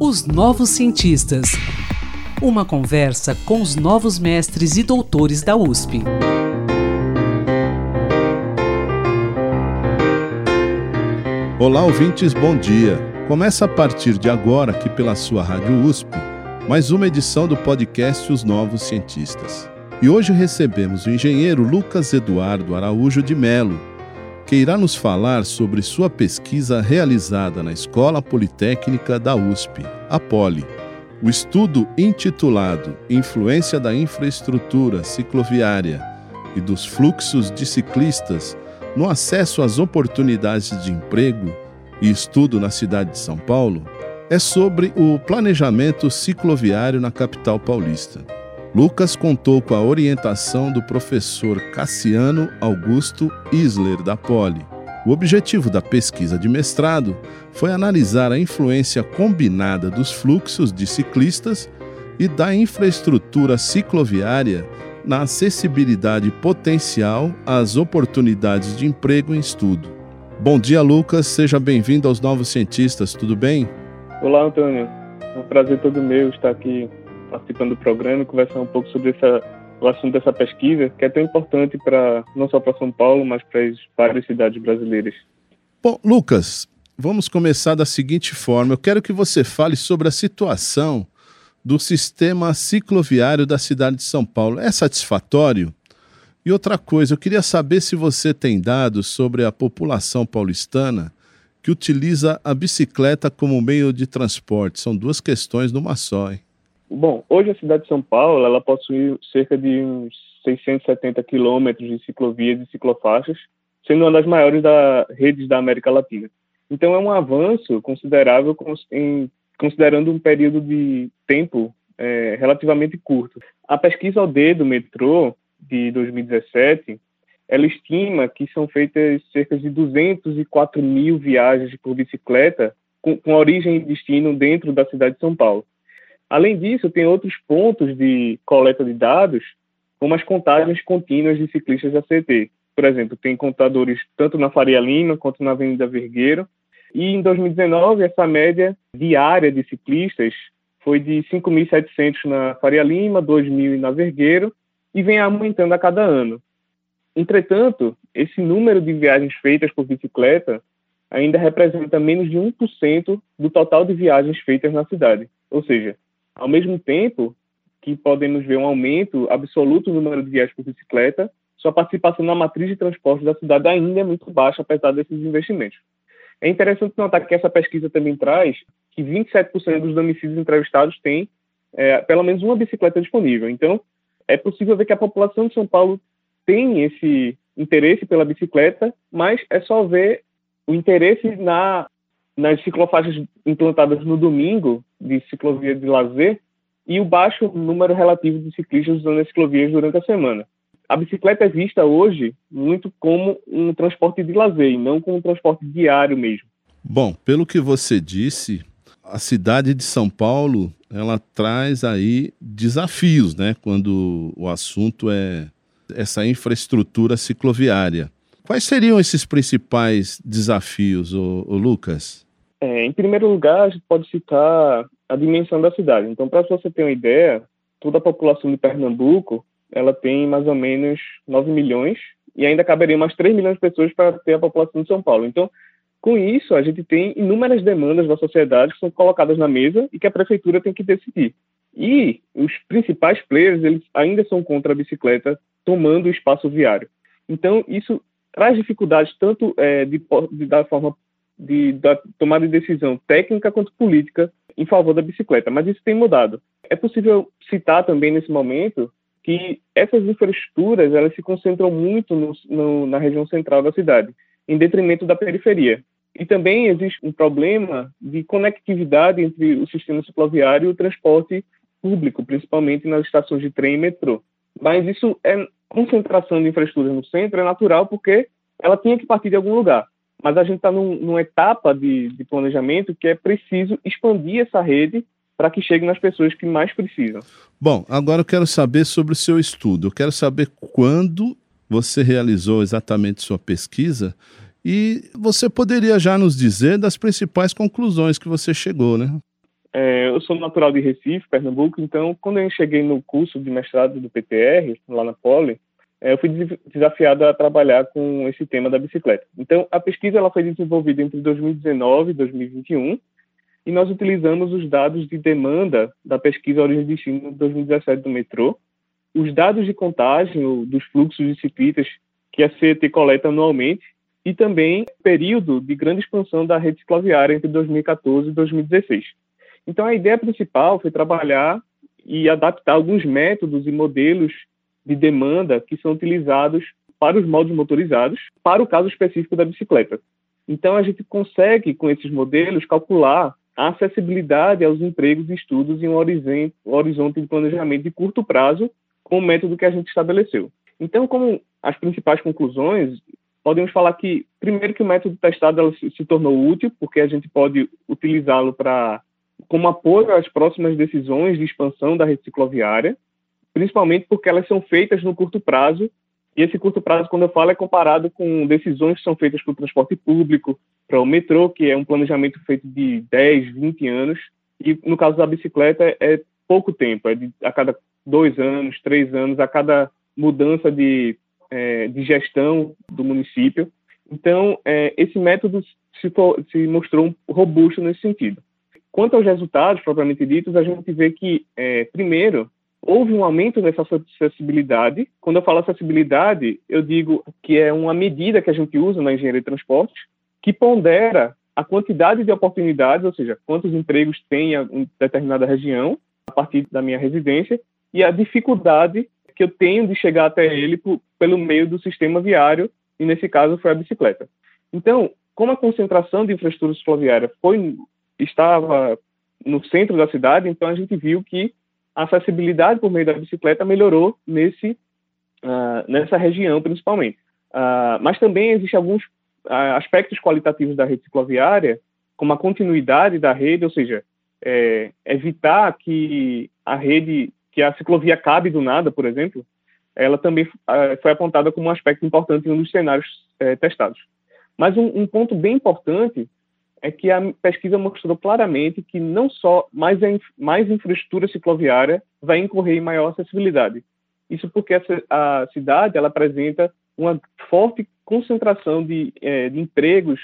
Os Novos Cientistas. Uma conversa com os novos mestres e doutores da USP. Olá, ouvintes, bom dia. Começa a partir de agora, aqui pela sua Rádio USP, mais uma edição do podcast Os Novos Cientistas. E hoje recebemos o engenheiro Lucas Eduardo Araújo de Melo, que irá nos falar sobre sua pesquisa realizada na Escola Politécnica da USP, a Poli. O estudo intitulado Influência da Infraestrutura Cicloviária e dos Fluxos de Ciclistas no Acesso às Oportunidades de Emprego e Estudo na cidade de São Paulo é sobre o planejamento cicloviário na capital paulista. Lucas contou com a orientação do professor Cassiano Augusto Isler, da Poli. O objetivo da pesquisa de mestrado foi analisar a influência combinada dos fluxos de ciclistas e da infraestrutura cicloviária na acessibilidade potencial às oportunidades de emprego em estudo. Bom dia, Lucas. Seja bem-vindo aos Novos Cientistas. Tudo bem? Olá, Antônio. É um prazer todo meu estar aqui participando do programa e conversar um pouco sobre essa, o assunto dessa pesquisa, que é tão importante para não só para São Paulo, mas para as várias cidades brasileiras. Bom, Lucas, vamos começar da seguinte forma. Eu quero que você fale sobre a situação do sistema cicloviário da cidade de São Paulo. É satisfatório? E outra coisa, eu queria saber se você tem dados sobre a população paulistana que utiliza a bicicleta como meio de transporte. São duas questões numa só, hein? Bom, hoje a cidade de São Paulo ela possui cerca de uns 670 quilômetros de ciclovias e ciclofaixas, sendo uma das maiores da, redes da América Latina. Então é um avanço considerável em, considerando um período de tempo é, relativamente curto. A pesquisa OD do metrô de 2017 ela estima que são feitas cerca de 204 mil viagens por bicicleta com, com origem e destino dentro da cidade de São Paulo. Além disso, tem outros pontos de coleta de dados, como as contagens contínuas de ciclistas da CT. Por exemplo, tem contadores tanto na Faria Lima quanto na Avenida Vergueiro. E em 2019, essa média diária de ciclistas foi de 5.700 na Faria Lima, 2.000 na Vergueiro, e vem aumentando a cada ano. Entretanto, esse número de viagens feitas por bicicleta ainda representa menos de 1% do total de viagens feitas na cidade. Ou seja, ao mesmo tempo que podemos ver um aumento absoluto no número de viagens por bicicleta, sua participação na matriz de transporte da cidade ainda é muito baixa, apesar desses investimentos. É interessante notar que essa pesquisa também traz que 27% dos domicílios entrevistados têm é, pelo menos uma bicicleta disponível. Então, é possível ver que a população de São Paulo tem esse interesse pela bicicleta, mas é só ver o interesse na nas ciclofaixas implantadas no domingo de ciclovia de lazer e o baixo número relativo de ciclistas usando as ciclovias durante a semana. A bicicleta é vista hoje muito como um transporte de lazer e não como um transporte diário mesmo. Bom, pelo que você disse, a cidade de São Paulo ela traz aí desafios, né? Quando o assunto é essa infraestrutura cicloviária. Quais seriam esses principais desafios, ô, ô Lucas? É, em primeiro lugar, a gente pode citar a dimensão da cidade. Então, para você ter uma ideia, toda a população de Pernambuco ela tem mais ou menos 9 milhões e ainda caberiam mais 3 milhões de pessoas para ter a população de São Paulo. Então, com isso, a gente tem inúmeras demandas da sociedade que são colocadas na mesa e que a prefeitura tem que decidir. E os principais players eles ainda são contra a bicicleta tomando o espaço viário. Então, isso traz dificuldades tanto é, de, de, da forma de, da tomada de decisão técnica quanto política em favor da bicicleta, mas isso tem mudado. É possível citar também nesse momento que essas infraestruturas elas se concentram muito no, no, na região central da cidade, em detrimento da periferia. E também existe um problema de conectividade entre o sistema cicloviário e o transporte público, principalmente nas estações de trem e metrô. Mas isso é concentração de infraestrutura no centro é natural porque ela tinha que partir de algum lugar mas a gente está num, numa etapa de, de planejamento que é preciso expandir essa rede para que chegue nas pessoas que mais precisam. Bom, agora eu quero saber sobre o seu estudo. Eu quero saber quando você realizou exatamente sua pesquisa E você poderia já nos dizer das principais conclusões que você chegou, né? É, eu sou natural de Recife, Pernambuco, então quando eu cheguei no curso de mestrado do PTR, lá na Poli, eu fui desafiado a trabalhar com esse tema da bicicleta. Então, a pesquisa ela foi desenvolvida entre 2019 e 2021, e nós utilizamos os dados de demanda da pesquisa Origem e Destino de 2017 do metrô, os dados de contagem dos fluxos de ciclistas que a CET coleta anualmente, e também período de grande expansão da rede cicloviária entre 2014 e 2016. Então, a ideia principal foi trabalhar e adaptar alguns métodos e modelos de demanda que são utilizados para os modos motorizados, para o caso específico da bicicleta. Então, a gente consegue, com esses modelos, calcular a acessibilidade aos empregos e estudos em um horizonte de planejamento de curto prazo com o método que a gente estabeleceu. Então, como as principais conclusões, podemos falar que, primeiro, que o método testado se tornou útil, porque a gente pode utilizá-lo para como apoio às próximas decisões de expansão da rede cicloviária, principalmente porque elas são feitas no curto prazo, e esse curto prazo, quando eu falo, é comparado com decisões que são feitas para o transporte público, para o metrô, que é um planejamento feito de 10, 20 anos, e no caso da bicicleta é pouco tempo, é de, a cada dois anos, três anos, a cada mudança de, é, de gestão do município. Então, é, esse método se, se mostrou robusto nesse sentido. Quanto aos resultados propriamente ditos, a gente vê que, é, primeiro, houve um aumento dessa acessibilidade. Quando eu falo acessibilidade, eu digo que é uma medida que a gente usa na engenharia de transportes que pondera a quantidade de oportunidades, ou seja, quantos empregos tem em determinada região a partir da minha residência e a dificuldade que eu tenho de chegar até ele por, pelo meio do sistema viário, e nesse caso foi a bicicleta. Então, como a concentração de infraestrutura cicloviária foi estava no centro da cidade, então a gente viu que a acessibilidade por meio da bicicleta melhorou nesse, uh, nessa região, principalmente. Uh, mas também existem alguns uh, aspectos qualitativos da rede cicloviária, como a continuidade da rede, ou seja, é, evitar que a rede, que a ciclovia cabe do nada, por exemplo, ela também foi apontada como um aspecto importante em um dos cenários é, testados. Mas um, um ponto bem importante é que a pesquisa mostrou claramente que não só mais, mais infraestrutura cicloviária vai incorrer em maior acessibilidade. Isso porque a, cidade ela apresenta uma forte concentração de, é, de empregos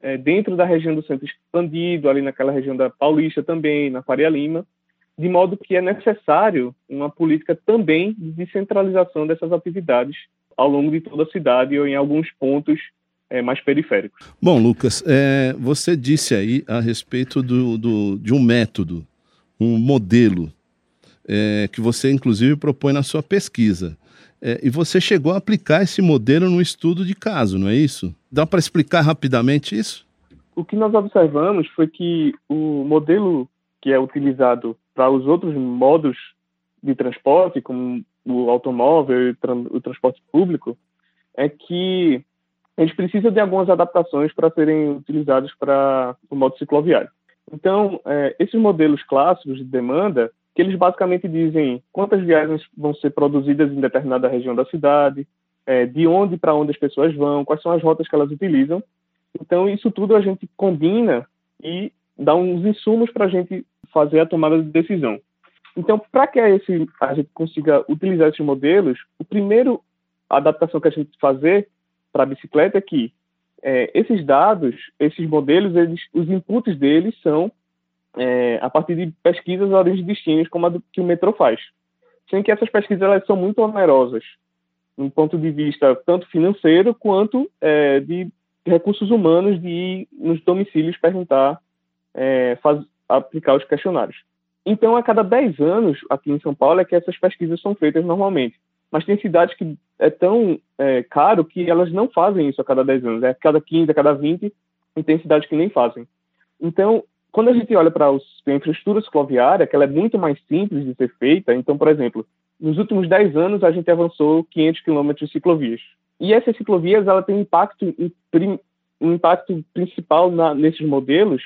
é, dentro da região do centro expandido, ali naquela região da Paulista também, na Faria Lima, de modo que é necessário uma política também de descentralização dessas atividades ao longo de toda a cidade ou em alguns pontos é, mais periféricos. Bom, Lucas, é, você disse aí a respeito do, do, de um método, um modelo, é, que você inclusive propõe na sua pesquisa. É, e você chegou a aplicar esse modelo no estudo de caso, não é isso? Dá para explicar rapidamente isso? O que nós observamos foi que o modelo que é utilizado para os outros modos de transporte, como o automóvel e o transporte público, é que a gente precisa de algumas adaptações para serem utilizados para o modo cicloviário. Então, é, esses modelos clássicos de demanda, que eles basicamente dizem quantas viagens vão ser produzidas em determinada região da cidade, é, de onde para onde as pessoas vão, quais são as rotas que elas utilizam. Então, isso tudo a gente combina e dá uns insumos para a gente fazer a tomada de decisão. Então, para que esse, a gente consiga utilizar esses modelos, o primeiro adaptação que a gente fazer para a bicicleta é que é, esses dados, esses modelos, eles, os inputs deles são é, a partir de pesquisas origens distintas, como a do, que o metrô faz. Sendo que essas pesquisas elas são muito onerosas, do ponto de vista tanto financeiro quanto é, de recursos humanos de ir nos domicílios perguntar, é, faz, aplicar os questionários. Então, a cada 10 anos, aqui em São Paulo, é que essas pesquisas são feitas normalmente mas tem cidades que é tão é, caro que elas não fazem isso a cada 10 anos, é a cada 15, a cada 20, e tem cidades que nem fazem. Então, quando a gente olha para a infraestrutura cicloviária, que ela é muito mais simples de ser feita, então, por exemplo, nos últimos 10 anos a gente avançou 500 quilômetros de ciclovias. E essas ciclovias, ela tem impacto, um impacto principal na, nesses modelos,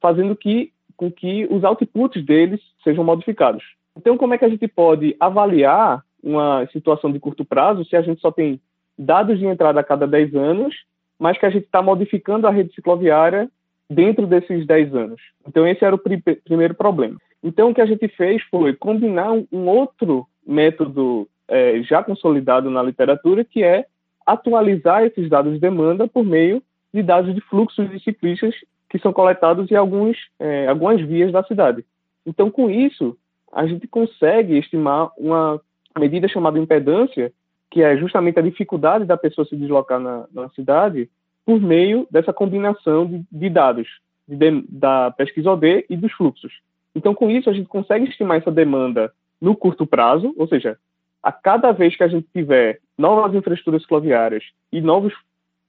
fazendo que, com que os outputs deles sejam modificados. Então, como é que a gente pode avaliar uma situação de curto prazo se a gente só tem dados de entrada a cada 10 anos mas que a gente está modificando a rede cicloviária dentro desses 10 anos. Então, esse era o pr primeiro problema. Então, o que a gente fez foi combinar um outro método é, já consolidado na literatura, que é atualizar esses dados de demanda por meio de dados de fluxos de ciclistas que são coletados em alguns, é, algumas vias da cidade. Então, com isso, a gente consegue estimar uma medida chamada impedância, que é justamente a dificuldade da pessoa se deslocar na, na cidade, por meio dessa combinação de, de dados de, da pesquisa OD e dos fluxos. Então, com isso, a gente consegue estimar essa demanda no curto prazo, ou seja, a cada vez que a gente tiver novas infraestruturas cicloviárias e novas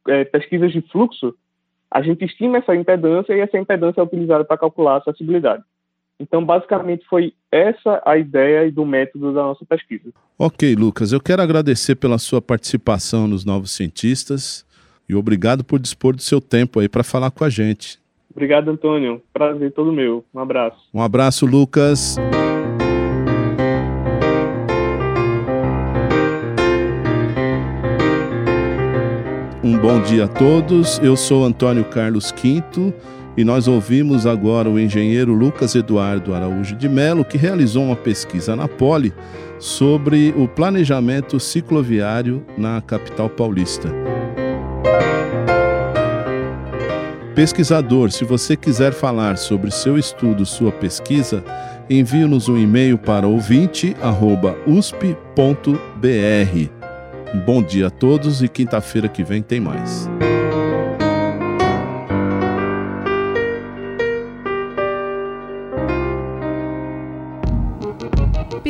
é, pesquisas de fluxo, a gente estima essa impedância e essa impedância é utilizada para calcular a acessibilidade. Então, basicamente, foi essa a ideia e do método da nossa pesquisa. Ok, Lucas, eu quero agradecer pela sua participação nos Novos Cientistas e obrigado por dispor do seu tempo aí para falar com a gente. Obrigado, Antônio. Prazer todo meu. Um abraço. Um abraço, Lucas. Um bom dia a todos. Eu sou Antônio Carlos Quinto e nós ouvimos agora o engenheiro Lucas Eduardo Araújo de Melo, que realizou uma pesquisa na Poli sobre o planejamento cicloviário na capital paulista. Pesquisador, se você quiser falar sobre seu estudo, sua pesquisa, envie-nos um e-mail para ouvinte.usp.br. Bom dia a todos e quinta-feira que vem tem mais.